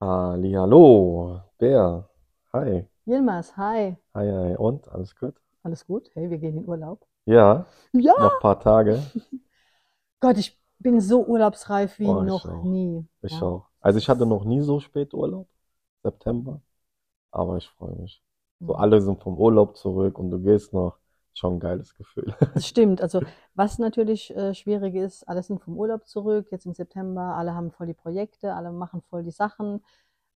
Hallihallo, Bär. Hi. Yilmaz, hi. Hi, hi. Und? Alles gut? Alles gut? Hey, wir gehen in Urlaub. Ja, Ja, noch ein paar Tage. Gott, ich bin so urlaubsreif wie Oh, noch auch. nie. Ich Ja. auch. Also ich hatte noch nie so spät Urlaub, September, aber ich freue mich. So Mhm. alle sind vom Urlaub zurück und du gehst noch. Schon ein geiles Gefühl. Das stimmt. Also, was natürlich äh, schwierig ist, alle sind vom Urlaub zurück, jetzt im September, alle haben voll die Projekte, alle machen voll die Sachen.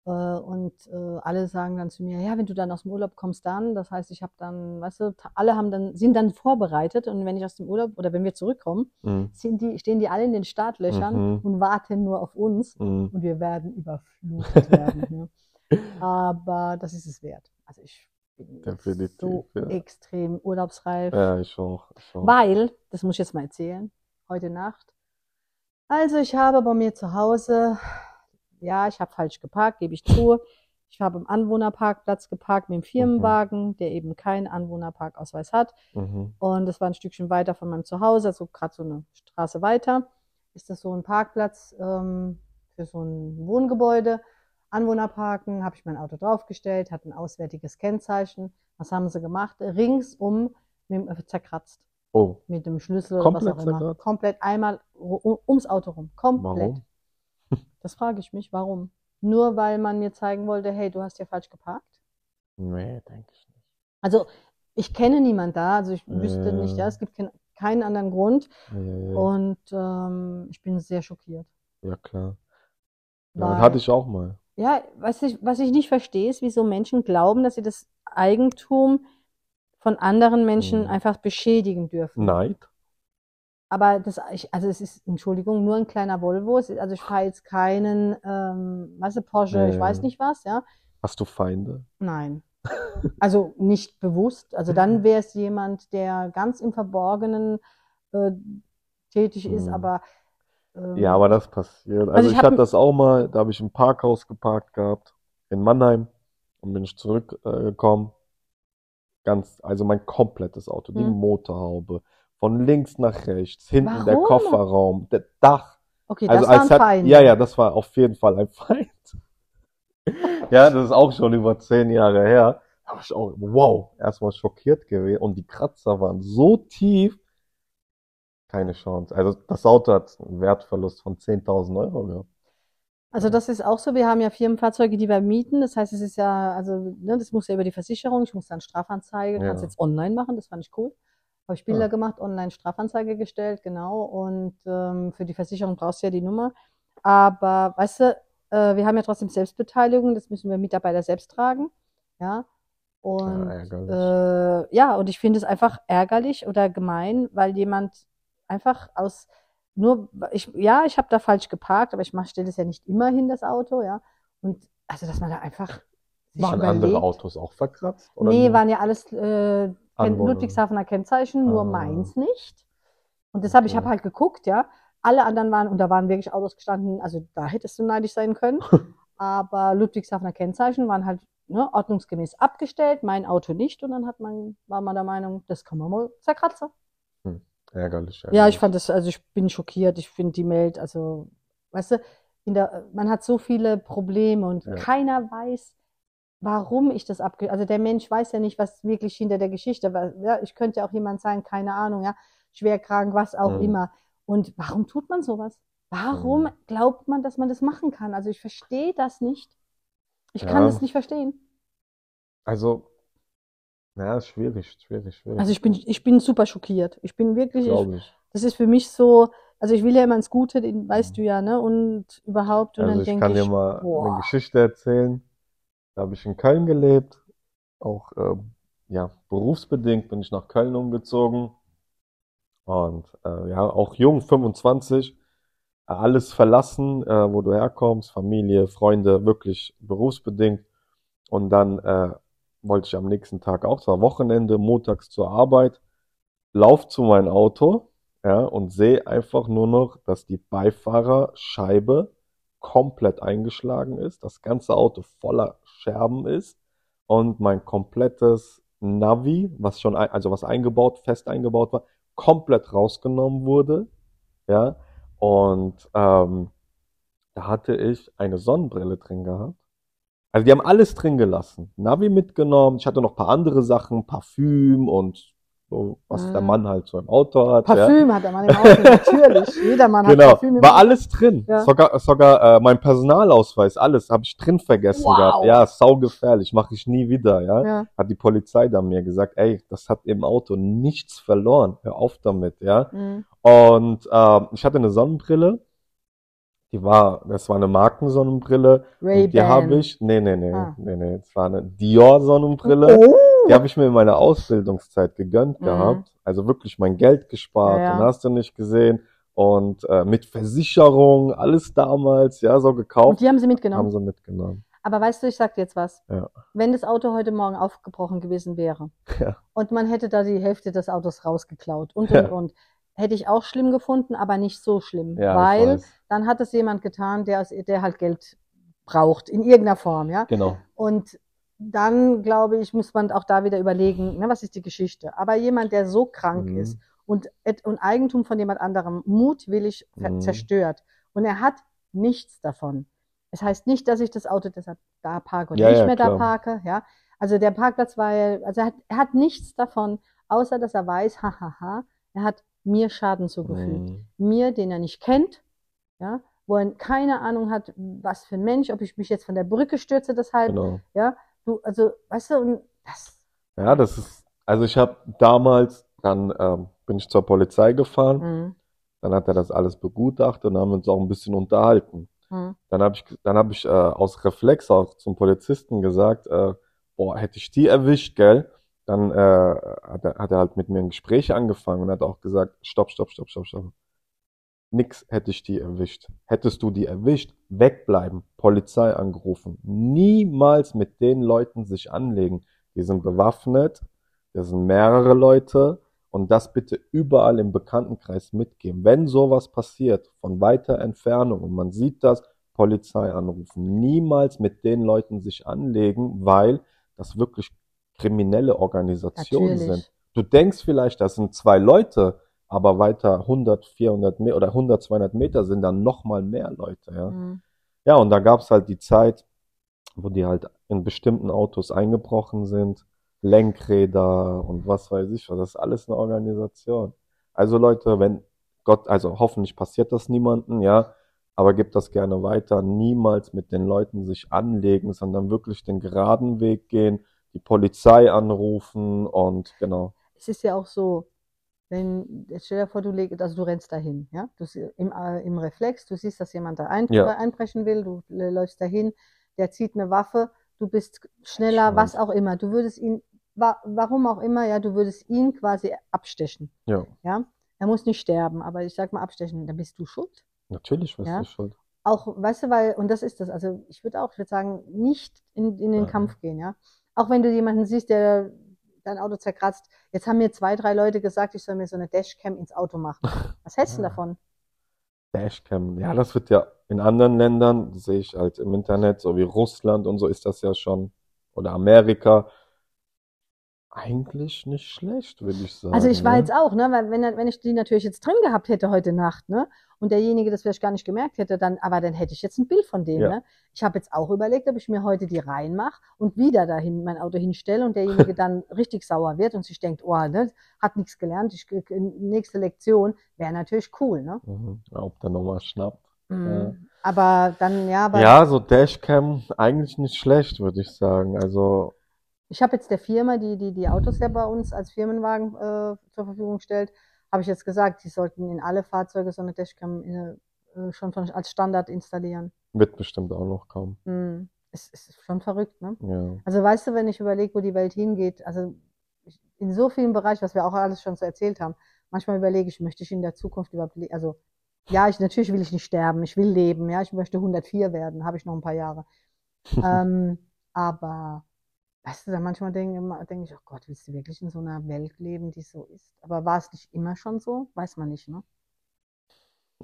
Äh, und äh, alle sagen dann zu mir, ja, wenn du dann aus dem Urlaub kommst, dann. Das heißt, ich habe dann, weißt du, alle haben dann, sind dann vorbereitet und wenn ich aus dem Urlaub oder wenn wir zurückkommen, Mhm. die, stehen die alle in den Startlöchern Mhm. und warten nur auf uns. Mhm. und wir werden überflutet werden. Ja. Aber das ist es wert. Also ich Definitiv, so ja. extrem urlaubsreif, Ja, ich auch. Ich auch. weil, das muss ich jetzt mal erzählen, heute Nacht. Also ich habe bei mir zu Hause, ja, ich habe falsch geparkt, gebe ich zu. Ich habe im Anwohnerparkplatz geparkt mit dem Firmenwagen, der eben keinen Anwohnerparkausweis hat. Mhm. Und das war ein Stückchen weiter von meinem Zuhause, also gerade so eine Straße weiter. Ist das so ein Parkplatz ähm, für so ein Wohngebäude. Anwohner parken, habe ich mein Auto draufgestellt, hat ein auswärtiges Kennzeichen. Was haben sie gemacht? Ringsum mit, dem- zerkratzt. Oh, Mit dem Schlüssel oder Komplett was auch immer. zerkratzt? Komplett einmal ums Auto rum. Komplett. warum? Das frage ich mich, warum? Nur weil man mir zeigen wollte, hey, du hast ja falsch geparkt? Nee, denke ich nicht. Also ich kenne niemand da, also ich wüsste Ja. nicht, ja, es gibt kein, keinen anderen Grund. Ja. Und ähm, ich bin sehr schockiert. Ja, klar. Ja, das hatte ich auch mal. Ja, was ich, was ich nicht verstehe, ist, wieso Menschen glauben, dass sie das Eigentum von anderen Menschen Mhm. einfach beschädigen dürfen. Neid? Aber das, ich, also es ist, Entschuldigung, nur ein kleiner Volvo. Ist, also ich fahre jetzt keinen, ähm, weißt du, Porsche, ich Ja, weiß nicht was, ja. Hast du Feinde? Nein. Also nicht bewusst. Also dann wäre es jemand, der ganz im Verborgenen äh, tätig ist, Mhm. aber ähm, Ja, aber das passiert. Also Also ich ich hatte das auch mal, da habe ich im Parkhaus geparkt gehabt, in Mannheim, und bin ich zurückgekommen. Äh. Ganz, also mein komplettes Auto, die Hm. Motorhaube, von links nach rechts, hinten der Warum? Kofferraum, der Dach. okay, Also das war ein als hat, Feind. ja, ja, das war auf jeden Fall ein Feind. Ja, das ist auch schon über zehn Jahre her. Da war ich auch, wow, erstmal schockiert gewesen. Und die Kratzer waren so tief, keine Chance. Also das Auto hat einen Wertverlust von 10.000 Euro gehabt. Also das ist auch so, wir haben ja Firmenfahrzeuge, die wir mieten. Das heißt, es ist ja, also, ne, das muss ja über die Versicherung. Ich muss dann Strafanzeige, kannst Ja. jetzt online machen, das fand ich cool. Habe ich Bilder Ah. gemacht, online Strafanzeige gestellt, genau. Und ähm, für die Versicherung brauchst du ja die Nummer. Aber weißt du, äh, wir haben ja trotzdem Selbstbeteiligung, das müssen wir Mitarbeiter selbst tragen. Ja. Und Ja, äh, ja, und ich finde es einfach ärgerlich oder gemein, weil jemand einfach aus nur ich ja, ich habe da falsch geparkt, aber ich stelle es ja nicht immer hin, das Auto, ja. Und also, dass man da einfach sich Waren andere überlegt. Autos auch verkratzt? Oder Nee, nur waren ja alles äh, Anwohner? Ludwigshafener Kennzeichen, nur Ah. meins nicht. Und deshalb, ich Okay. habe halt geguckt, ja. Alle anderen waren, und da waren wirklich Autos gestanden, also da hättest du neidisch sein können. Aber Ludwigshafener Kennzeichen waren halt ne, ordnungsgemäß abgestellt, mein Auto nicht. Und dann hat man, war man der Meinung, das kann man mal zerkratzen. Ärgerlich, Ja, ich ärgerlich. fand das, also ich bin schockiert. Ich finde die Welt, also, weißt du, in der, man hat so viele Probleme und Ja. keiner weiß, warum ich das abge, also der Mensch weiß ja nicht, was wirklich hinter der Geschichte war. Ja, ich könnte ja auch jemand sein, keine Ahnung, ja, schwerkrank, was auch Mhm. immer. Und warum tut man sowas? Warum Mhm. glaubt man, dass man das machen kann? Also ich verstehe das nicht. Ich kann Ja. es nicht verstehen. Also, ja, ist schwierig, schwierig, schwierig. Also ich bin, ich bin super schockiert. Ich bin wirklich, ich, Glaube ich. Das ist für mich so, also ich will ja immer ins Gute, den weißt du ja, ne? Und überhaupt, und Also dann ich denke kann dir ich, mal eine boah, Geschichte erzählen. Da habe ich in Köln gelebt. Auch ähm, ja, berufsbedingt bin ich nach Köln umgezogen. Und äh, ja, auch jung, 25, äh, alles verlassen, äh, wo du herkommst, Familie, Freunde, wirklich berufsbedingt. Und dann äh, wollte ich am nächsten Tag auch, zwar Wochenende, montags zur Arbeit, lauf zu meinem Auto, ja, und sehe einfach nur noch, dass die Beifahrerscheibe komplett eingeschlagen ist, das ganze Auto voller Scherben ist und mein komplettes Navi, was schon, also was eingebaut, fest eingebaut war, komplett rausgenommen wurde, ja, und ähm, da hatte ich eine Sonnenbrille drin gehabt. Also die haben alles drin gelassen. Navi mitgenommen. Ich hatte noch ein paar andere Sachen, Parfüm und so, was der Mhm. Mann halt so im Auto hat. ja. Parfüm hat der Mann im Auto, natürlich. Jeder Mann hat Genau, Parfüm im war Auto. alles drin. Ja. Sogar, sogar äh, mein Personalausweis, alles habe ich drin vergessen Wow. gehabt. Ja, saugefährlich, mache ich nie wieder, ja. Ja. Hat die Polizei dann mir gesagt, ey, das hat im Auto nichts verloren, hör auf damit, ja. Mhm. Und ähm, ich hatte eine Sonnenbrille, die war, das war eine Markensonnenbrille. Und die habe ich, nee, nee, nee, Ah. nee, nee, es war eine Dior-Sonnenbrille. Oh. Die habe ich mir in meiner Ausbildungszeit gegönnt Mhm. gehabt. Also wirklich mein Geld gespart. Ja, ja. Und hast du nicht gesehen. Und äh, mit Versicherung, alles damals, ja, so Und gekauft, die haben sie mitgenommen. haben sie mitgenommen. Aber weißt du, ich sag dir jetzt was. Ja. Wenn das Auto heute Morgen aufgebrochen gewesen wäre Ja. und man hätte da die Hälfte des Autos rausgeklaut und, Ja. und, und, hätte ich auch schlimm gefunden, aber nicht so schlimm. Ja, weil dann hat es jemand getan, der, der halt Geld braucht, in irgendeiner Form, ja. Genau. Und dann, glaube ich, muss man auch da wieder überlegen, ne, was ist die Geschichte. Aber jemand, der so krank Mhm. ist und, und Eigentum von jemand anderem mutwillig Mhm. zerstört und er hat nichts davon. Es heißt nicht, dass ich das Auto deshalb da parke und Ja, nicht ja, mehr da klar. parke, ja. Also der Parkplatz war, ja- also er hat, er hat nichts davon, außer dass er weiß, hahaha, er hat mir Schaden zugefügt Mhm. mir, den er nicht kennt, ja, wo er keine Ahnung hat, was für ein Mensch, ob ich mich jetzt von der Brücke stürze deshalb, Genau. ja, du, also, weißt du, und das, Ja, das ist, also ich habe damals, dann ähm, bin ich zur Polizei gefahren, mh, dann hat er das alles begutachtet und haben uns auch ein bisschen unterhalten. mh, Dann habe ich, dann habe ich äh, aus Reflex auch zum Polizisten gesagt, äh, boah, hätte ich die erwischt, gell? Dann äh, hat, er, hat er halt mit mir ein Gespräch angefangen und hat auch gesagt, stopp, stopp, stopp, stopp, stopp. Nix hätte ich die erwischt. Hättest du die erwischt, wegbleiben, Polizei angerufen. Niemals mit den Leuten sich anlegen. Die sind bewaffnet, das sind mehrere Leute und das bitte überall im Bekanntenkreis mitgeben. Wenn sowas passiert, von weiter Entfernung und man sieht das, Polizei anrufen. Niemals mit den Leuten sich anlegen, weil das wirklich kriminelle Organisationen sind. natürlich. Du denkst vielleicht, das sind zwei Leute, aber weiter 100, 400 Meter oder 100, 200 Meter sind dann nochmal mehr Leute, ja. Mh. Ja, und da gab's halt die Zeit, wo die halt in bestimmten Autos eingebrochen sind, Lenkräder und was weiß ich was. Das ist alles eine Organisation. Also Leute, wenn Gott, also hoffentlich passiert das niemanden, ja, aber gebt das gerne weiter. Niemals mit den Leuten sich anlegen, sondern wirklich den geraden Weg gehen, die Polizei anrufen und genau. Es ist ja auch so, wenn, jetzt stell dir vor, du legst, also du rennst dahin, ja, du, im, äh, im Reflex, du siehst, dass jemand da ein, Ja. einbrechen will, du läufst dahin, der zieht eine Waffe, du bist schneller, Ich was auch immer, du würdest ihn, wa warum auch immer, ja, du würdest ihn quasi abstechen, Ja, ja. Er muss nicht sterben, aber ich sag mal abstechen, dann bist du schuld. natürlich bist Ja. du schuld. auch, weißt du, weil, und das ist das, also ich würde auch, ich würde sagen, nicht in, in den Ja. Kampf gehen, ja. Auch wenn du jemanden siehst, der dein Auto zerkratzt. Jetzt haben mir zwei, drei Leute gesagt, ich soll mir so eine Dashcam ins Auto machen. Was hältst du Ja. davon? Dashcam, ja, das wird ja in anderen Ländern, sehe ich halt im Internet, so wie Russland und so ist das ja schon, oder Amerika, eigentlich nicht schlecht, würde ich sagen. Also ich war ne? jetzt auch, ne, weil wenn, wenn ich die natürlich jetzt drin gehabt hätte heute Nacht, ne, und derjenige das vielleicht gar nicht gemerkt hätte, dann, aber dann hätte ich jetzt ein Bild von dem, Ja. ne. Ich habe jetzt auch überlegt, ob ich mir heute die reinmache und wieder dahin mein Auto hinstelle und derjenige dann richtig sauer wird und sich denkt, oh, ne, hat nichts gelernt, ich, nächste Lektion, wäre natürlich cool, ne. Mhm. Ja, Ob der nochmal schnappt. Mhm. Aber dann, ja, aber Ja, so Dashcam, eigentlich nicht schlecht, würde ich sagen. Also, Ich habe jetzt der Firma, die, die die Autos ja bei uns als Firmenwagen äh, zur Verfügung stellt, habe ich jetzt gesagt, die sollten in alle Fahrzeuge so eine Dashcam in, äh, schon von, als Standard installieren. wird bestimmt auch noch kommen. Hm. Es, es ist schon verrückt, ne? Ja. Also weißt du, wenn ich überlege, wo die Welt hingeht, also in so vielen Bereichen, was wir auch alles schon so erzählt haben, manchmal überlege ich, möchte ich in der Zukunft überhaupt, also ja, ich natürlich will ich nicht sterben, ich will leben, ja, ich möchte 104 werden, habe ich noch ein paar Jahre. ähm, aber weißt du, da manchmal denke denke ich, oh Gott, willst du wirklich in so einer Welt leben, die so ist? Aber war es nicht immer schon so? Weiß man nicht, ne?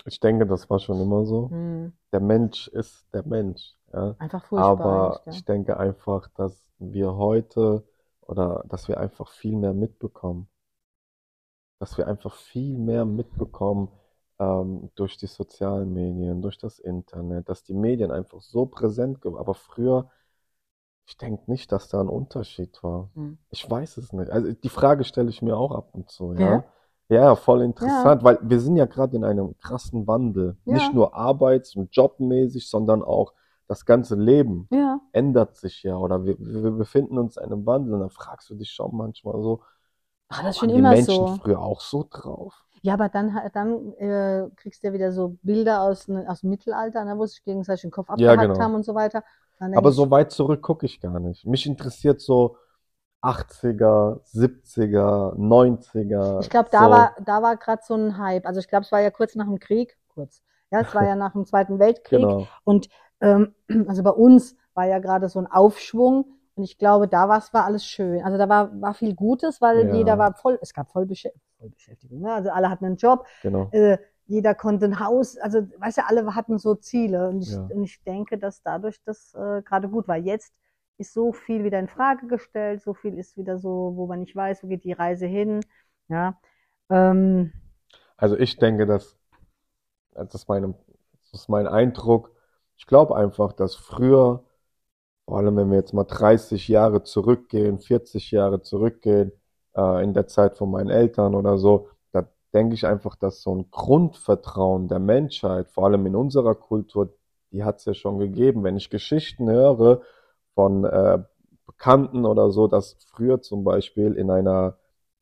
Ich denke, das war schon immer so. Hm. Der Mensch ist der Mensch, ja. Einfach furchtbar Aber gell? ich denke einfach, dass wir heute oder dass wir einfach viel mehr mitbekommen. Dass wir einfach viel mehr mitbekommen, ähm, durch die sozialen Medien, durch das Internet, dass die Medien einfach so präsent geworden. Aber früher, ich denke nicht, dass da ein Unterschied war. Hm. Ich weiß es nicht. Also die Frage stelle ich mir auch ab und zu, Ja? ja. Ja, voll interessant, weil wir sind ja gerade in einem krassen Wandel. Ja. Nicht nur arbeits- und jobmäßig, sondern auch das ganze Leben Ja. ändert sich ja oder wir, wir befinden uns in einem Wandel und dann fragst du dich schon manchmal so, War das waren schon die immer Menschen so? früher auch so drauf? Ja, aber dann, dann äh, kriegst du ja wieder so Bilder aus, ne- aus dem Mittelalter, ne, wo sich gegenseitig den Kopf Ja, abgehackt genau. haben und so weiter. Aber so weit zurück gucke ich gar nicht. Mich interessiert so 80er, 70er, 90er. Ich glaube, da so. war, da war gerade so ein Hype. Also ich glaube, es war ja kurz nach dem Krieg, kurz. Ja, es war ja nach dem Zweiten Weltkrieg. Genau. Und ähm, also bei uns war ja gerade so ein Aufschwung. Und ich glaube, da war es war alles schön. Also da war, war viel Gutes, weil Ja. jeder war voll, es gab voll Beschäftigung. Ne? Also alle hatten einen Job, Genau. äh, jeder konnte ein Haus, also weißt du, alle hatten so Ziele. Und ich, Ja. und ich denke, dass dadurch das äh, gerade gut war. Jetzt ist so viel wieder in Frage gestellt, so viel ist wieder so, wo man nicht weiß, wo geht die Reise hin. Ja. Ähm, Also ich denke, dass, das ist mein, das ist mein Eindruck. Ich glaube einfach, dass früher, vor allem wenn wir jetzt mal 30 Jahre zurückgehen, 40 Jahre zurückgehen, äh, in der Zeit von meinen Eltern oder so, denke ich einfach, dass so ein Grundvertrauen der Menschheit, vor allem in unserer Kultur, die hat es ja schon gegeben. Wenn ich Geschichten höre von äh, Bekannten oder so, dass früher zum Beispiel in einer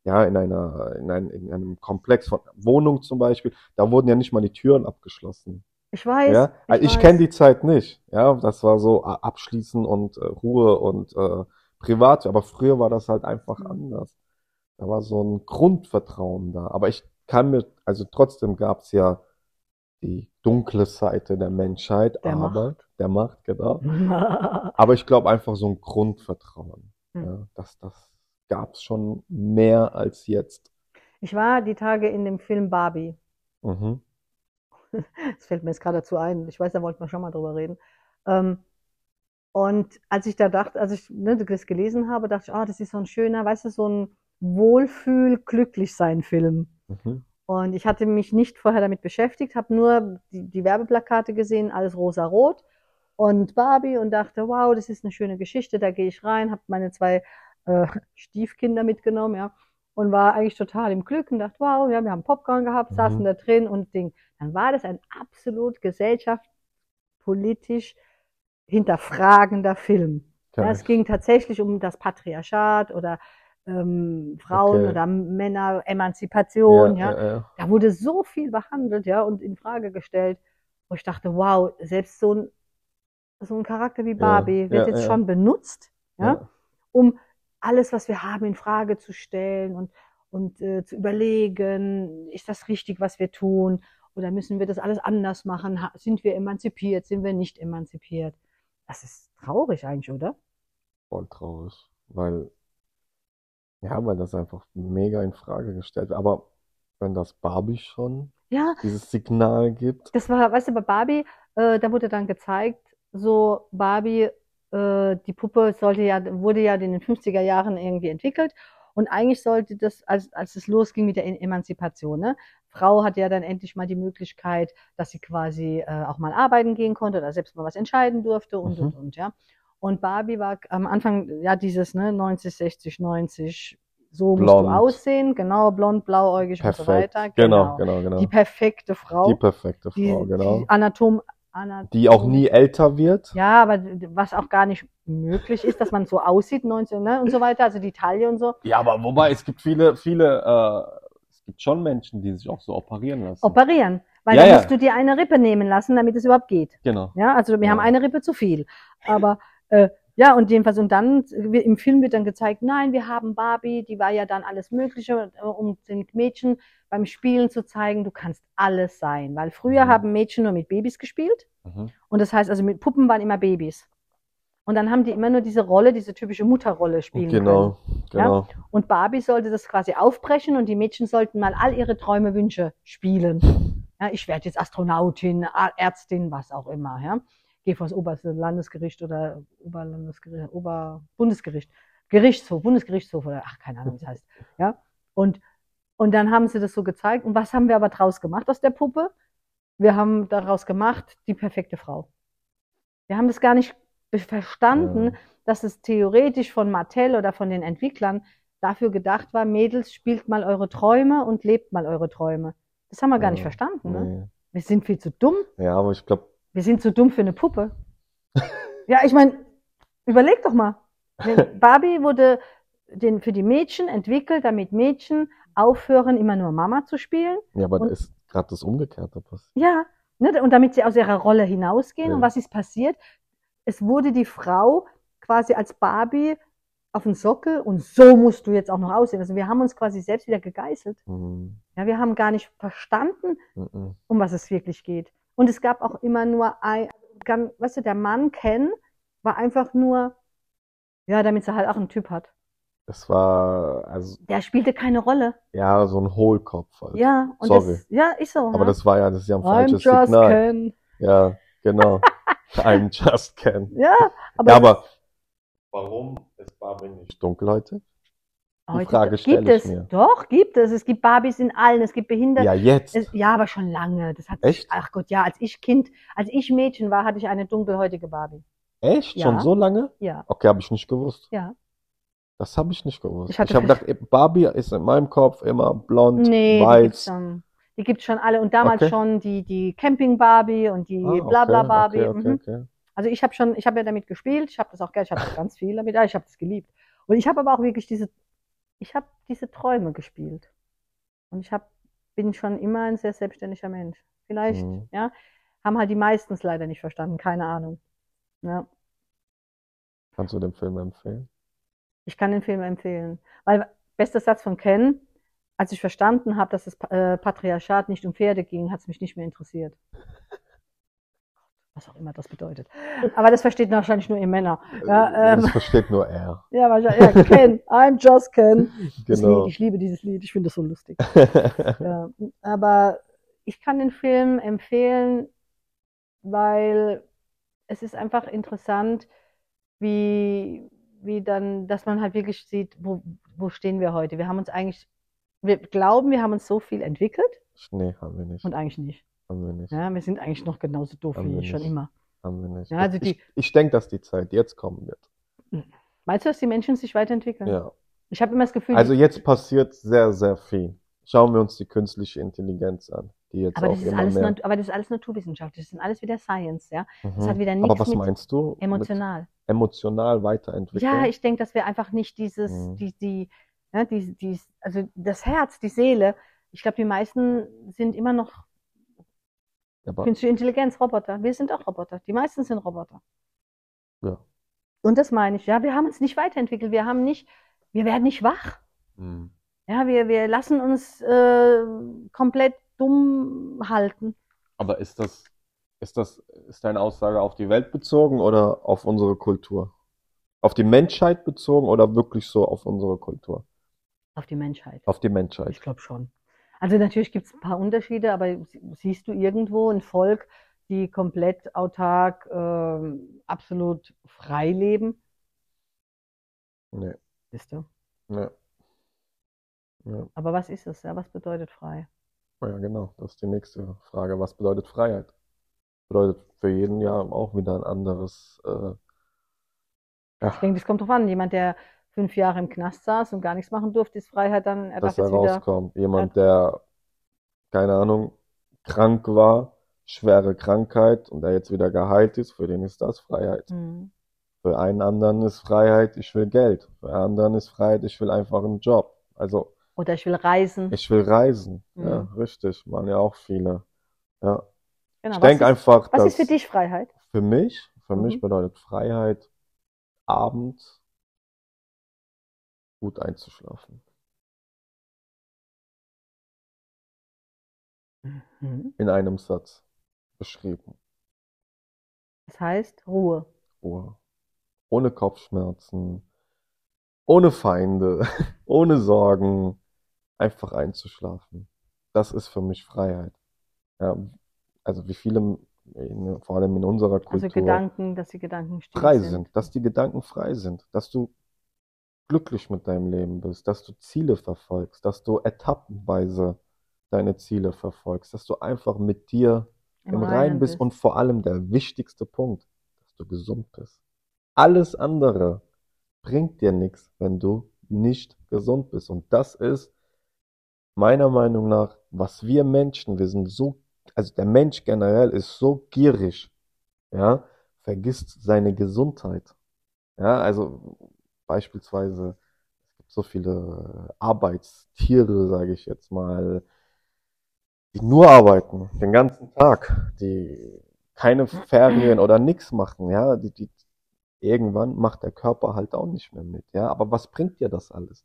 ja, in einer, in einem, in einem Komplex von Wohnungen zum Beispiel, da wurden ja nicht mal die Türen abgeschlossen. ich weiß, Ja, also ich kenne die Zeit nicht. Ja, das war so äh, abschließen und äh, Ruhe und äh, privat, aber früher war das halt einfach Mhm. anders. Da war so ein Grundvertrauen da. Aber ich kann mir, also trotzdem gab's ja die dunkle Seite der Menschheit, Der aber Macht. der Macht, genau. Aber ich glaube einfach so ein Grundvertrauen. Hm. Ja, das, das gab's schon mehr als jetzt. Ich war die Tage in dem Film Barbie. Mhm. Das fällt mir jetzt gerade dazu ein. Ich weiß, da wollten wir schon mal drüber reden. Ähm, und als ich da dachte, als ich ne, das gelesen habe, dachte ich, oh, das ist so ein schöner, weißt du, so ein Wohlfühl-Glücklichsein-Film. Mhm. Und ich hatte mich nicht vorher damit beschäftigt, habe nur die, die Werbeplakate gesehen, alles rosa-rot und Barbie und dachte, wow, das ist eine schöne Geschichte, da gehe ich rein, habe meine zwei äh, Stiefkinder mitgenommen, ja, und war eigentlich total im Glück und dachte, wow, ja, wir haben Popcorn gehabt, Mhm. saßen da drin und Ding. Dann war das ein absolut gesellschaftspolitisch hinterfragender Film. Ja, es ging tatsächlich um das Patriarchat oder ähm, Frauen Okay. oder Männer, Emanzipation, ja. ja, ja. Da wurde so viel behandelt, ja, und in Frage gestellt, wo ich dachte, wow, selbst so ein, so ein Charakter wie Barbie wird jetzt schon benutzt, ja, um alles, was wir haben, in Frage zu stellen und, und äh, zu überlegen, ist das richtig, was wir tun? Oder müssen wir das alles anders machen? Sind wir emanzipiert? Sind wir nicht emanzipiert? Das ist traurig eigentlich, oder? Voll traurig, weil, ja, weil das einfach mega in Frage gestellt wird. Aber wenn das Barbie schon Ja, dieses Signal gibt, Das war, weißt du, bei Barbie, äh, da wurde dann gezeigt, so Barbie, äh, die Puppe sollte ja, wurde ja in den 50er Jahren irgendwie entwickelt. Und eigentlich sollte das, als, als es losging mit der Emanzipation, ne? Frau hat ja dann endlich mal die Möglichkeit, dass sie quasi äh, auch mal arbeiten gehen konnte oder selbst mal was entscheiden durfte und, Mhm. und, und, ja. Und Barbie war am Anfang, ja, dieses, ne, 90, 60, 90, so musst du Blond. aussehen, genau, blond, blauäugig und so perfekt. weiter. Genau, genau, genau. Die perfekte Frau Die perfekte die, Frau, genau. die Anatom, Anatom, Die auch nie älter wird. Ja, aber was auch gar nicht möglich ist, dass man so aussieht, 19, ne, und so weiter, also die Taille und so. Ja, aber wobei, es gibt viele, viele, äh, es gibt schon Menschen, die sich auch so operieren lassen. Operieren. Weil Ja, dann ja. musst du dir eine Rippe nehmen lassen, damit es überhaupt geht. Genau. Ja, also wir Ja. haben eine Rippe zu viel. Aber äh, ja, und jedenfalls, und dann im Film wird dann gezeigt, nein, wir haben Barbie, die war ja dann alles Mögliche, äh, um den Mädchen beim Spielen zu zeigen, du kannst alles sein. Weil früher Mhm. haben Mädchen nur mit Babys gespielt. Mhm. Und das heißt, also mit Puppen waren immer Babys. Und dann haben die immer nur diese Rolle, diese typische Mutterrolle spielen können. Genau, genau. Und Barbie sollte das quasi aufbrechen und die Mädchen sollten mal all ihre Träume, Wünsche spielen. Ja, ich werde jetzt Astronautin, Ärztin, was auch immer. Ja. Gehe vor das oberste Landesgericht oder Oberlandesgericht, Oberbundesgericht, Gerichtshof, Bundesgerichtshof oder ach, keine Ahnung, wie es heißt. Ja. Und Und dann haben sie das so gezeigt. Und was haben wir aber draus gemacht aus der Puppe? Wir haben daraus gemacht die perfekte Frau. Wir haben das gar nicht verstanden, Ja. dass es theoretisch von Mattel oder von den Entwicklern dafür gedacht war, Mädels, spielt mal eure Träume und lebt mal eure Träume. Das haben wir gar nicht Ja, verstanden. Ne? Nee. Wir sind viel zu dumm. Ja, aber ich glaube, Wir sind zu dumm für eine Puppe. ja, ich meine, überleg doch mal. Barbie wurde den, für die Mädchen entwickelt, damit Mädchen aufhören, immer nur Mama zu spielen. ja, aber da Und- ist gerade das Umgekehrte passiert. Ja, ne, und damit sie aus ihrer Rolle hinausgehen. Ja. Und was ist passiert? Es wurde die Frau quasi als Barbie auf den Sockel und so musst du jetzt auch noch aussehen. Also wir haben uns quasi selbst wieder gegeißelt. Mhm. Ja, wir haben gar nicht verstanden, Mhm. um was es wirklich geht. Und es gab auch immer nur ein, ganz- weißt du, der Mann Ken war einfach nur, ja, damit er halt auch einen Typ hat. Es war, also, Der spielte keine Rolle. ja, so ein Hohlkopf halt. Ja, und Sorry. das, ja, ist so. Aber ja. das war ja, das ist ja ein I'm falsches just Signal. Ken. Ja, genau. I'm just Ken. Ja, aber, Ja, aber warum ist Barbie nicht dunkelhäutig? Die heute Frage gibt es. mir. Doch, gibt es. Es gibt Barbies in allen. Es gibt Behinderte. Ja, jetzt. Es, ja, aber schon lange. Das hat Echt? Ach Gott, ja, als ich Kind, als ich Mädchen war, hatte ich eine dunkelhäutige Barbie. Echt? Schon Ja. so lange? Ja, Okay, habe ich nicht gewusst. ja. Das habe ich nicht gewusst. Ich Ich habe gedacht, Barbie ist in meinem Kopf immer blond, Nee, weiß. schon. Die gibt's schon alle. Und damals Okay. schon die, die Camping Barbie und die Ah, Blabla okay, okay, okay, mhm. okay. Also ich habe schon, ich habe ja damit gespielt. Ich habe das auch gerne. Ich habe ganz viel damit. Ja, ich habe das geliebt. Und ich habe aber auch wirklich diese, ich habe diese Träume gespielt. Und ich habe, bin schon immer ein sehr selbstständiger Mensch. Vielleicht, Mhm. ja, haben halt die meisten es leider nicht verstanden. Keine Ahnung. Ja. Kannst du den Film empfehlen? Ich kann den Film empfehlen. Weil, bester Satz von Ken, als ich verstanden habe, dass das äh, Patriarchat nicht um Pferde ging, hat es mich nicht mehr interessiert. Was auch immer das bedeutet. Aber das versteht wahrscheinlich nur ihr Männer. Ja, ähm, das versteht nur er. ja, wahrscheinlich. Ja, Ken, I'm just Ken. Genau. Lied, ich liebe dieses Lied, ich finde es so lustig. Ja, aber ich kann den Film empfehlen, weil es ist einfach interessant, wie, wie dann, dass man halt wirklich sieht, wo, wo stehen wir heute. Wir haben uns eigentlich, wir glauben, wir haben uns so viel entwickelt nee, haben wir nicht. und eigentlich nicht. Haben wir nicht. Ja, wir sind eigentlich noch genauso doof Haben wie schon immer. Haben wir nicht. Ja, also die- ich ich denke, dass die Zeit jetzt kommen wird. Meinst du, dass die Menschen sich weiterentwickeln? Ja. Ich habe immer das Gefühl, Also jetzt passiert sehr, sehr viel. Schauen wir uns die künstliche Intelligenz an, die jetzt aber auch das ist immer alles, mehr. Aber das ist alles Naturwissenschaft. Das sind alles wieder Science, ja. Das hat Mhm. wieder Aber nichts was mit meinst du emotional. emotional weiterentwickeln? Ja, ich denke, dass wir einfach nicht dieses, Mhm. die, die, ja, die, die, also das Herz, die Seele. Ich glaube, die meisten sind immer noch Aber, künstliche Intelligenz, Roboter. Wir sind auch Roboter. Die meisten sind Roboter. ja. Und das meine ich, ja, wir haben uns nicht weiterentwickelt. Wir haben nicht, wir werden nicht wach. Mhm. Ja, wir, wir lassen uns äh, komplett dumm halten. Aber ist das, ist das, ist deine Aussage auf die Welt bezogen oder auf unsere Kultur? Auf die Menschheit bezogen oder wirklich so auf unsere Kultur? Auf die Menschheit. Auf die Menschheit. Ich glaube schon. Also natürlich gibt es ein paar Unterschiede, aber sie- siehst du irgendwo ein Volk, die komplett autark, ähm, absolut frei leben? Nee, Siehst du? nee. Ja, Aber was ist es? Ja, was bedeutet frei? ja, genau. Das ist die nächste Frage. Was bedeutet Freiheit? Bedeutet für jeden ja auch wieder ein anderes, äh, Ich denke, das kommt drauf an. Jemand, der fünf Jahre im Knast saß und gar nichts machen durfte, ist Freiheit dann, er dass er rauskommt. Jemand, der, keine Ahnung, krank war, schwere Krankheit und der jetzt wieder geheilt ist, für den ist das Freiheit. Hm. Für einen anderen ist Freiheit, ich will Geld. Für einen anderen ist Freiheit, ich will einfach einen Job. Also Oder ich will reisen. ich will reisen. Mhm. Ja, richtig. Machen ja auch viele. Ja. Genau. Ich Was denke ist, einfach, was dass ist für dich Freiheit? für mich, für mich Mhm. bedeutet Freiheit, abends gut einzuschlafen. Mhm. In einem Satz beschrieben. Das heißt Ruhe. Ruhe. Ohne Kopfschmerzen, ohne Feinde, ohne Sorgen, einfach einzuschlafen. Das ist für mich Freiheit. Ja, also wie viele, vor allem in unserer Also Kultur, Gedanken, dass die Gedanken frei sind. sind, dass die Gedanken frei sind, dass du glücklich mit deinem Leben bist, dass du Ziele verfolgst, dass du etappenweise deine Ziele verfolgst, dass du einfach mit dir Im im Reinen bist. und vor allem der wichtigste Punkt, dass du gesund bist. Alles andere bringt dir nichts, wenn du nicht gesund bist. Und das ist meiner Meinung nach, was wir Menschen, wir sind so, also der Mensch generell ist so gierig, ja, vergisst seine Gesundheit. Ja, also beispielsweise, es gibt so viele Arbeitstiere, sage ich jetzt mal, die nur arbeiten, den ganzen Tag, die keine Ferien oder nichts machen, ja, die, die, irgendwann macht der Körper halt auch nicht mehr mit, ja, aber was bringt dir das alles?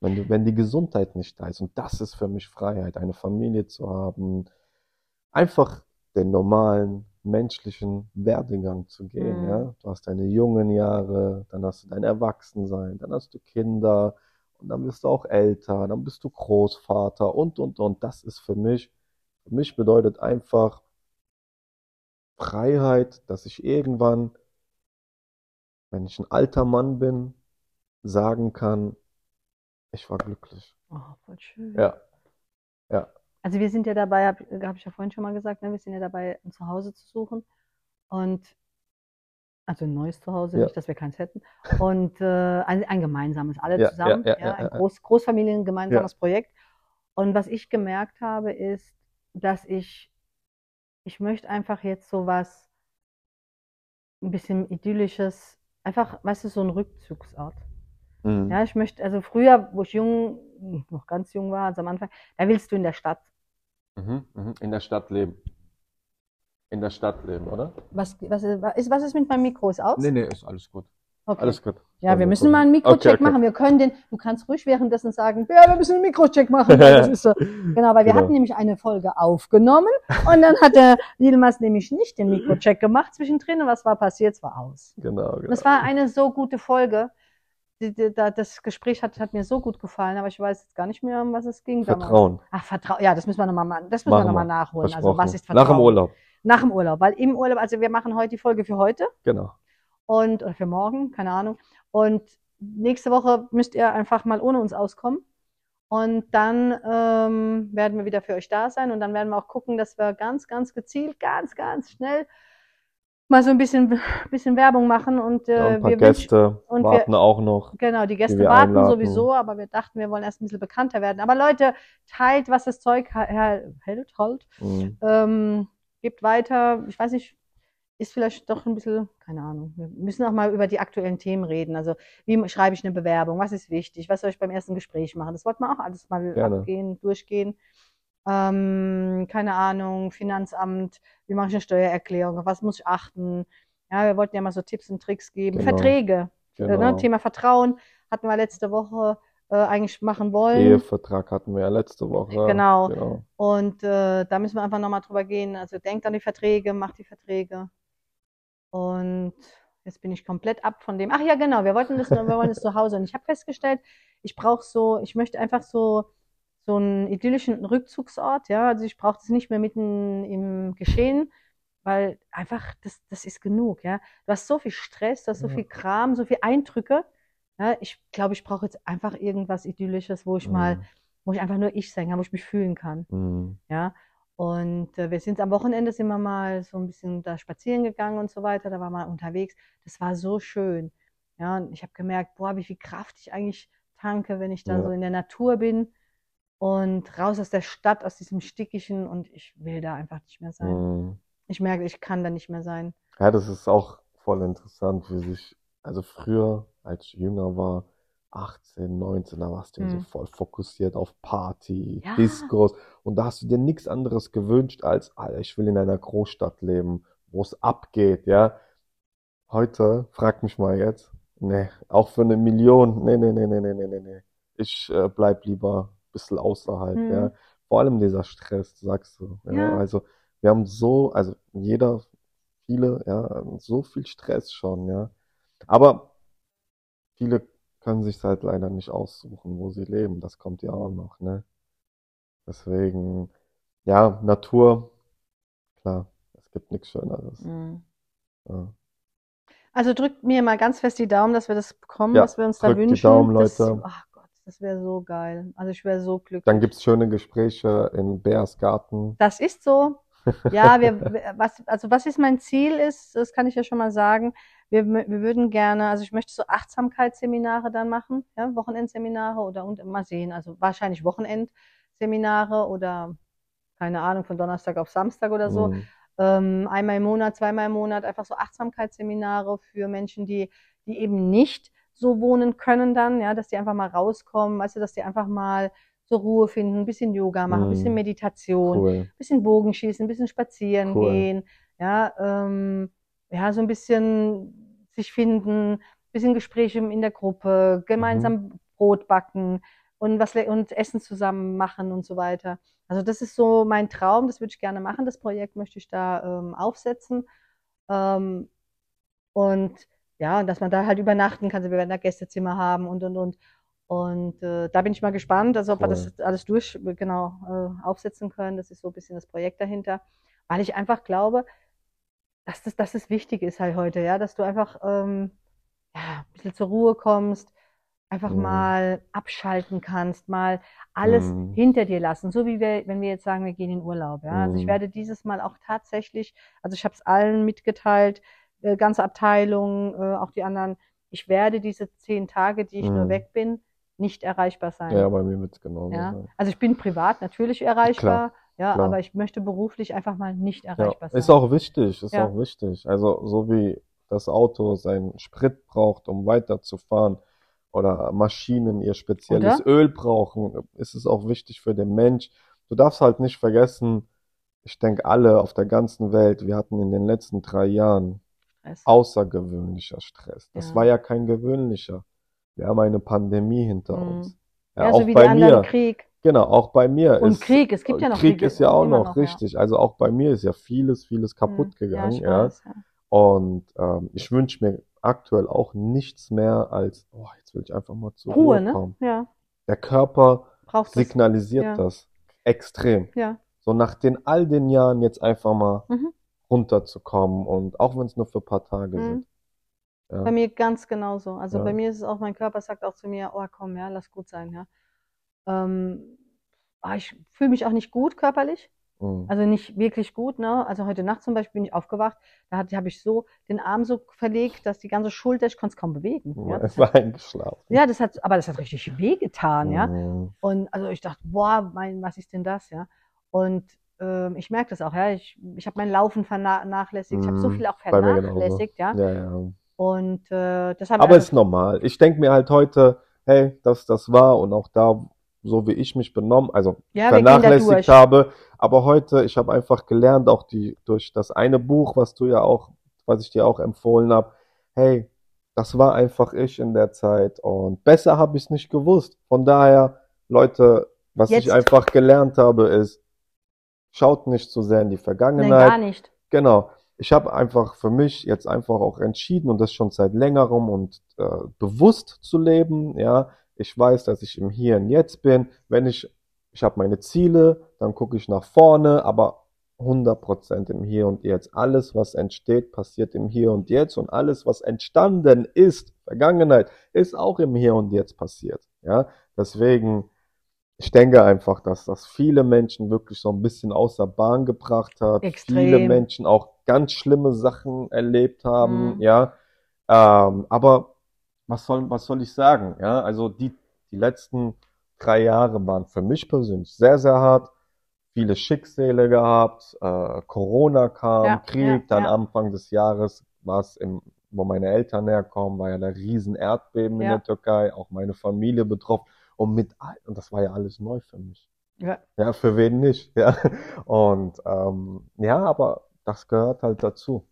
Wenn du, wenn die Gesundheit nicht da ist, und das ist für mich Freiheit, eine Familie zu haben, einfach den normalen menschlichen Werdegang zu gehen, Mhm. ja. Du hast deine jungen Jahre, dann hast du dein Erwachsensein, dann hast du Kinder und dann bist du auch älter, dann bist du Großvater und, und, und. Das ist für mich, für mich bedeutet einfach Freiheit, dass ich irgendwann, wenn ich ein alter Mann bin, sagen kann, ich war glücklich. Oh, voll schön. Ja, ja, Also wir sind ja dabei, habe hab ich ja vorhin schon mal gesagt, ne, wir sind ja dabei, ein Zuhause zu suchen. Und also ein neues Zuhause, Ja. nicht, dass wir keins hätten. Und äh, ein, ein gemeinsames, alle Ja, zusammen, ja, ja, ein. Groß, Großfamilien gemeinsames Projekt. Und was ich gemerkt habe, ist, dass ich, ich möchte einfach jetzt sowas, ein bisschen idyllisches, einfach, weißt du, so ein Rückzugsort. Mhm. Ja, ich möchte, also früher, wo ich jung, noch ganz jung war, also am Anfang, da willst du in der Stadt. Mhm, mhm. In der Stadt leben. In der Stadt leben, oder? Was, was, ist, was ist mit meinem Mikro? Ist aus? Nee, nee, ist alles gut. Okay. Alles gut. Ja, wir müssen mal einen okay, Mikrocheck okay. machen. Wir können den, du kannst ruhig währenddessen sagen, ja, wir müssen einen Mikrocheck machen. Das ist so. Genau, weil wir Genau. hatten nämlich eine Folge aufgenommen und dann hat der Yilmaz nämlich nicht den Mikrocheck gemacht zwischendrin und was war passiert? Es war aus. Genau, genau. es war eine so gute Folge. Das Gespräch hat, hat mir so gut gefallen, aber ich weiß jetzt gar nicht mehr, um was es ging damals. Vertrauen. Ach, Vertrauen. Ja, das müssen wir nochmal machen. Das müssen wir Machen noch mal nachholen. Also, was ist Vertrauen? Nach dem Urlaub. Nach dem Urlaub. Weil im Urlaub, also wir machen heute die Folge für heute Genau. und oder für morgen, keine Ahnung. Und nächste Woche müsst ihr einfach mal ohne uns auskommen. Und dann ähm, werden wir wieder für euch da sein und dann werden wir auch gucken, dass wir ganz, ganz gezielt, ganz, ganz schnell mal so ein bisschen, bisschen Werbung machen und Ja, äh, ein paar wir Gäste und wir- warten auch noch. genau, die Gäste wir warten einladen. sowieso, aber wir dachten, wir wollen erst ein bisschen bekannter werden. Aber Leute, teilt, was das Zeug hält, halt, Mhm. ähm, gebt weiter. Ich weiß nicht, ist vielleicht doch ein bisschen, keine Ahnung. Wir müssen auch mal über die aktuellen Themen reden. Also, wie schreibe ich eine Bewerbung? Was ist wichtig? Was soll ich beim ersten Gespräch machen? Das wollten wir auch alles mal Gerne. abgehen, durchgehen. Ähm, keine Ahnung, Finanzamt, wie mache ich eine Steuererklärung? Auf was muss ich achten? Ja, wir wollten ja mal so Tipps und Tricks geben. Genau. Verträge, äh, Genau. ne? Thema Vertrauen hatten wir letzte Woche äh, eigentlich machen wollen. Ehevertrag hatten wir ja letzte Woche. Genau. Genau. Und äh, da müssen wir einfach nochmal drüber gehen. Also denkt an die Verträge, macht die Verträge. Und jetzt bin ich komplett ab von dem. Ach ja, genau, wir wollten das, wir wollen das zu Hause. Und ich habe festgestellt, ich brauche so, ich möchte einfach so, so einen idyllischen Rückzugsort, ja. Also ich brauche das nicht mehr mitten im Geschehen, weil einfach, das, das ist genug, ja. Du hast so viel Stress, du hast so Ja. viel Kram, so viel Eindrücke. Ja, ich glaube, ich brauche jetzt einfach irgendwas Idyllisches, wo ich mal, wo ich einfach nur ich sein kann, wo ich mich fühlen kann. Mhm. Ja, und äh, wir sind am Wochenende sind wir mal so ein bisschen da spazieren gegangen und so weiter. Da waren wir unterwegs. Das war so schön. Ja, und ich habe gemerkt, boah, wie viel Kraft ich eigentlich tanke, wenn ich da Ja. so in der Natur bin und raus aus der Stadt, aus diesem Stickigen und ich will da einfach nicht mehr sein. Mhm. Ich merke, ich kann da nicht mehr sein. Ja, das ist auch voll interessant, wie sich, also früher, als ich jünger war, 18, 19, da warst du mhm. so voll fokussiert auf Party, ja. Discos und da hast du dir nichts anderes gewünscht als, Alter, ich will in einer Großstadt leben, wo es abgeht, ja. Heute, frag mich mal jetzt, ne, auch für eine Million, ne, ne, ne, ne, ne, ne, ne, ne, ich äh, bleib lieber bisschen außerhalb, Mhm. ja. Vor allem dieser Stress, sagst du. Ja, Ja. also wir haben so, also jeder, viele, ja, so viel Stress schon, ja. Aber viele können sich halt leider nicht aussuchen, wo sie leben. Das kommt ja auch noch, ne? Deswegen, ja, Natur, klar, es gibt nichts Schöneres. Mhm. Ja. Also drückt mir mal ganz fest die Daumen, dass wir das bekommen, Ja, was wir uns da drückt die wünschen. Daumen, Das, Leute. ach Gott, das wäre so geil. Also ich wäre so Dann glücklich. gibt's schöne Gespräche in Bears Garten. Das ist so. Ja, wir, was, also was ist mein Ziel ist, das kann ich ja schon mal sagen. Wir, wir würden gerne, also ich möchte so Achtsamkeitsseminare dann machen, ja, Wochenendseminare oder und mal sehen, also wahrscheinlich Wochenendseminare oder keine Ahnung, von Donnerstag auf Samstag oder so. Mhm. ähm, einmal im Monat, zweimal im Monat, einfach so Achtsamkeitsseminare für Menschen, die, die eben nicht so wohnen können dann, ja, dass die einfach mal rauskommen, du, dass die einfach mal zur Ruhe finden, ein bisschen Yoga machen, ein bisschen Mhm. Meditation, Cool. ein bisschen Bogenschießen, ein bisschen spazieren Cool. gehen, ja, ähm, ja, so ein bisschen sich finden, ein bisschen Gespräche in der Gruppe, gemeinsam Brot backen und was und Essen zusammen machen und so weiter. Also das ist so mein Traum, das würde ich gerne machen. Das Projekt möchte ich da ähm, aufsetzen. Ähm, und ja, dass man da halt übernachten kann. Wir werden da Gästezimmer haben und und und. Und äh, da bin ich mal gespannt, also ob wir Cool. das alles durch genau äh, aufsetzen können. Das ist so ein bisschen das Projekt dahinter, weil ich einfach glaube, dass das, dass es wichtig ist halt heute, ja, dass du einfach ähm, ja, ein bisschen zur Ruhe kommst, einfach Mhm. mal abschalten kannst, mal alles Mhm. hinter dir lassen. So wie wir, wenn wir jetzt sagen, wir gehen in Urlaub, ja. Also ich Mhm. werde dieses Mal auch tatsächlich, also ich habe es allen mitgeteilt, äh, ganze Abteilung, äh, auch die anderen, ich werde diese zehn Tage, die ich nur Mhm. weg bin, nicht erreichbar sein. Ja, bei mir wird's genauso Ja, sein. also ich bin privat natürlich erreichbar, ja, klar. aber ich möchte beruflich einfach mal nicht Ja, erreichbar sein. ist auch wichtig, ist Ja. auch wichtig. Also so wie das Auto seinen Sprit braucht, um weiterzufahren, oder Maschinen ihr spezielles Oder? Öl brauchen, ist es auch wichtig für den Mensch. Du darfst halt nicht vergessen, ich denke alle auf der ganzen Welt, wir hatten in den letzten drei Jahren Stress. außergewöhnlicher Stress. Das Ja. war ja kein gewöhnlicher. Wir haben eine Pandemie hinter Mhm. uns. Ja, auch so wie bei die anderen mir. Krieg. Genau, auch bei mir Und ist Krieg, es gibt ja noch Krieg Kriege, ist ja auch noch, noch, ja. richtig. Also auch bei mir ist ja vieles, vieles kaputt Mhm. gegangen, ja, ja. weiß, ja. Und ähm, ich wünsche mir aktuell auch nichts mehr als, oh, jetzt will ich einfach mal zur Ruhe, Ruhe ne? kommen. Ja, Der Körper braucht das. signalisiert ja. das extrem. Ja, So nach den all den Jahren jetzt einfach mal Mhm. Runterzukommen und auch wenn es nur für ein paar Tage Mhm. sind. Ja. bei mir ganz genauso. Also Ja. bei mir ist es auch, mein Körper sagt auch zu mir, oh komm, ja, lass gut sein, ja. Ähm, ah, ich fühle mich auch nicht gut körperlich. Mhm. Also nicht wirklich gut, ne? Also heute Nacht zum Beispiel bin ich aufgewacht, da habe ich so den Arm so verlegt, dass die ganze Schulter, ich konnte es kaum bewegen. Ja, Ja, das hat, war eingeschlafen. ja, das hat, aber das hat richtig wehgetan, ja. Mhm. Und also ich dachte, boah, mein, was ist denn das, ja? Und ähm, ich merke das auch, ja. Ich, ich habe mein Laufen vernachlässigt, ich habe so Mhm. viel auch vernachlässigt, ja. Ja, ja. Und äh, deshalb Aber ist normal. Ich denke mir halt heute, hey, dass das war und auch da, so wie ich mich benommen, also ja, vernachlässigt habe. Aber heute, ich habe einfach gelernt, auch die, durch das eine Buch, was du ja auch, was ich dir auch empfohlen habe, hey, das war einfach ich in der Zeit und besser habe ich es nicht gewusst. Von daher, Leute, was Jetzt. ich einfach gelernt habe, ist, schaut nicht zu sehr in die Nein, Vergangenheit. gar nicht. Genau. Ich habe einfach für mich jetzt einfach auch entschieden und das schon seit längerem und äh, bewusst zu leben. Ja, ich weiß, dass ich im Hier und Jetzt bin. Wenn ich, ich habe meine Ziele, dann gucke ich nach vorne, aber 100% im Hier und Jetzt. Alles, was entsteht, passiert im Hier und Jetzt und alles, was entstanden ist, Vergangenheit, ist auch im Hier und Jetzt passiert. Ja, deswegen ich denke einfach, dass das viele Menschen wirklich so ein bisschen außer Bahn gebracht hat. Extrem. Viele Menschen auch ganz schlimme Sachen erlebt haben, Mhm. ja. Ähm, aber was soll, was soll ich sagen? Ja, also die, die letzten drei Jahre waren für mich persönlich sehr, sehr hart. Viele Schicksale gehabt, äh, Corona kam, Ja, Krieg, ja, dann ja. Anfang des Jahres war es im, wo meine Eltern herkommen, war ja der riesen Erdbeben in der Türkei, auch meine Familie betroffen. Und mit, und das war ja alles neu für mich. Ja. Ja, für wen nicht, ja. Und ähm, ja, aber das gehört halt dazu.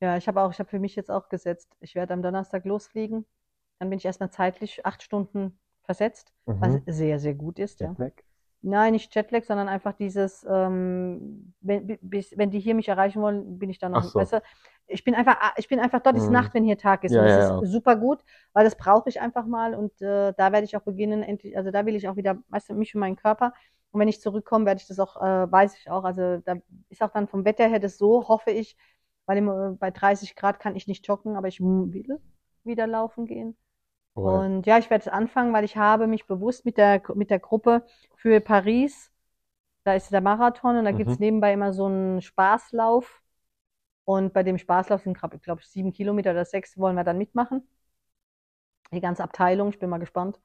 Ja, ich habe auch, ich habe für mich jetzt auch gesetzt, ich werde am Donnerstag losfliegen. Dann bin ich erstmal zeitlich acht Stunden versetzt, was Mhm. sehr, sehr gut ist, ja. Jetlag? Nein, nicht Jetlag, sondern einfach dieses, ähm, wenn, bis, wenn die hier mich erreichen wollen, bin ich dann noch, Ach so. du, ich bin einfach, ich bin einfach, dort ist Mhm. Nacht, wenn hier Tag ist. Ja, und das ja, ist ja. super gut, weil das brauche ich einfach mal und äh, da werde ich auch beginnen, endlich, also da will ich auch wieder, weißt du, mich und meinen Körper. Und wenn ich zurückkomme, werde ich das auch, äh, weiß ich auch, also da ist auch dann vom Wetter her das so, hoffe ich, weil im, äh, bei 30 Grad kann ich nicht joggen, aber ich will wieder laufen gehen. Cool. Und ja, ich werde es anfangen, weil ich habe mich bewusst mit der, mit der Gruppe für Paris, da ist der Marathon und da Mhm. nebenbei immer so einen Spaßlauf. Und bei dem Spaßlauf sind, ich glaube, sieben Kilometer oder sechs wollen wir dann mitmachen. Die ganze Abteilung, ich bin mal gespannt.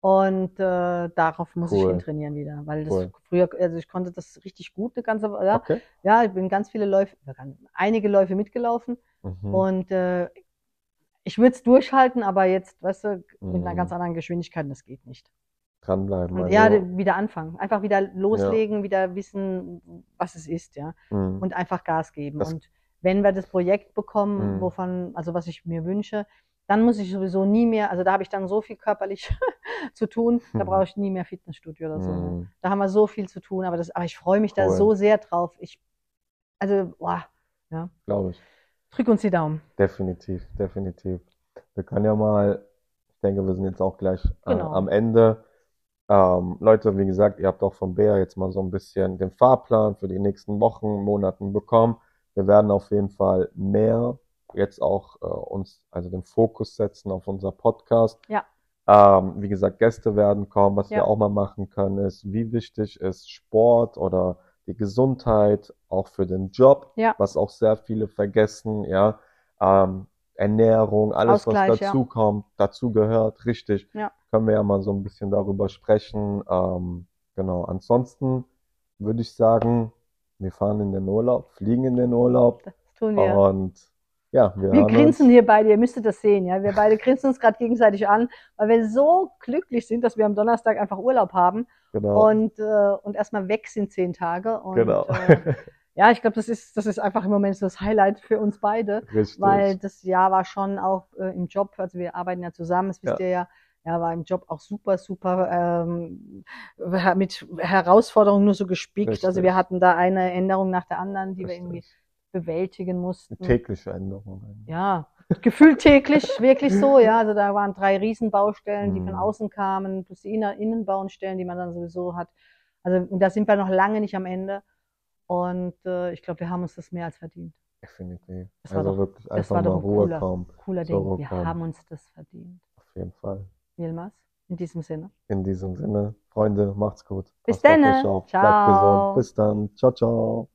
Und äh, darauf muss ich Cool. hintrainieren wieder, weil das Cool. früher, also ich konnte das richtig gut, eine ganze, ja, Okay. ja, ich bin ganz viele Läufe, einige Läufe mitgelaufen. Mhm. Und äh, ich würde es durchhalten, aber jetzt, weißt du, mit einer Mhm. ganz anderen Geschwindigkeit, das geht nicht. Dranbleiben. Und ja, Also, de- wieder anfangen. Einfach wieder loslegen, wieder wissen, was es ist, ja. mhm. Und einfach Gas geben. Das- und wenn wir das Projekt bekommen, Mhm. wovon, also was ich mir wünsche, dann muss ich sowieso nie mehr, also da habe ich dann so viel körperlich zu tun, da Mhm. brauche ich nie mehr Fitnessstudio oder so. Ne? Mhm. Da haben wir so viel zu tun, aber das, aber ich freue mich da Cool. so sehr drauf. Ich, also, boah, ja, Glaube ich. Drück uns die Daumen. Definitiv, definitiv. Wir können ja mal, ich denke, wir sind jetzt auch gleich äh, Genau. am Ende. Ähm, Leute, wie gesagt, ihr habt auch von Bea jetzt mal so ein bisschen den Fahrplan für die nächsten Wochen, Monaten bekommen. Wir werden auf jeden Fall mehr jetzt auch äh, uns, also den Fokus setzen auf unser Podcast. Ja. Ähm, wie gesagt, Gäste werden kommen. Was wir Ja. auch mal machen können, ist, wie wichtig ist Sport oder die Gesundheit auch für den Job, Ja. was auch sehr viele vergessen, ja. Ähm, Ernährung, alles, was Ausgleich, ja. dazu kommt, dazu gehört, richtig. Ja. Können wir ja mal so ein bisschen darüber sprechen. Ähm, genau. Ansonsten würde ich sagen, wir fahren in den Urlaub, fliegen in den Urlaub Das tun wir. und ja, wir Wir grinsen uns. hier beide, ihr müsstet das sehen, ja. Wir beide grinsen uns gerade gegenseitig an, weil wir so glücklich sind, dass wir am Donnerstag einfach Urlaub haben Genau. und, äh, und erstmal weg sind zehn Tage. Und Genau. äh, ja, ich glaube, das ist, das ist einfach im Moment so das Highlight für uns beide, Richtig. weil das Jahr war schon auch äh, im Job, also wir arbeiten ja zusammen, das wisst Ja. ihr ja, ja, war im Job auch super, super ähm, mit Herausforderungen nur so gespickt. Also Richtig. wir hatten da eine Änderung nach der anderen, die wir irgendwie Richtig. bewältigen mussten. Eine tägliche Änderung. eigentlich. Ja, gefühlt täglich, wirklich so, ja. Also da waren drei Riesenbaustellen, die von Mhm. außen kamen, plus die Innenbaustellen, die man dann sowieso hat. Also und da sind wir noch lange nicht am Ende. Und äh, ich glaube, wir haben uns das mehr als verdient. Definitiv. Das war Also doch- wirklich das einfach war mal Ruhe cooler- kommen. Cooler Ding. Ruhe Wir kommen. haben uns das verdient. Auf jeden Fall. Yilmaz, in diesem Sinne. In diesem Sinne, Freunde, macht's gut. Bis auf. Bleibt gesund. Bis dann. Ciao, ciao.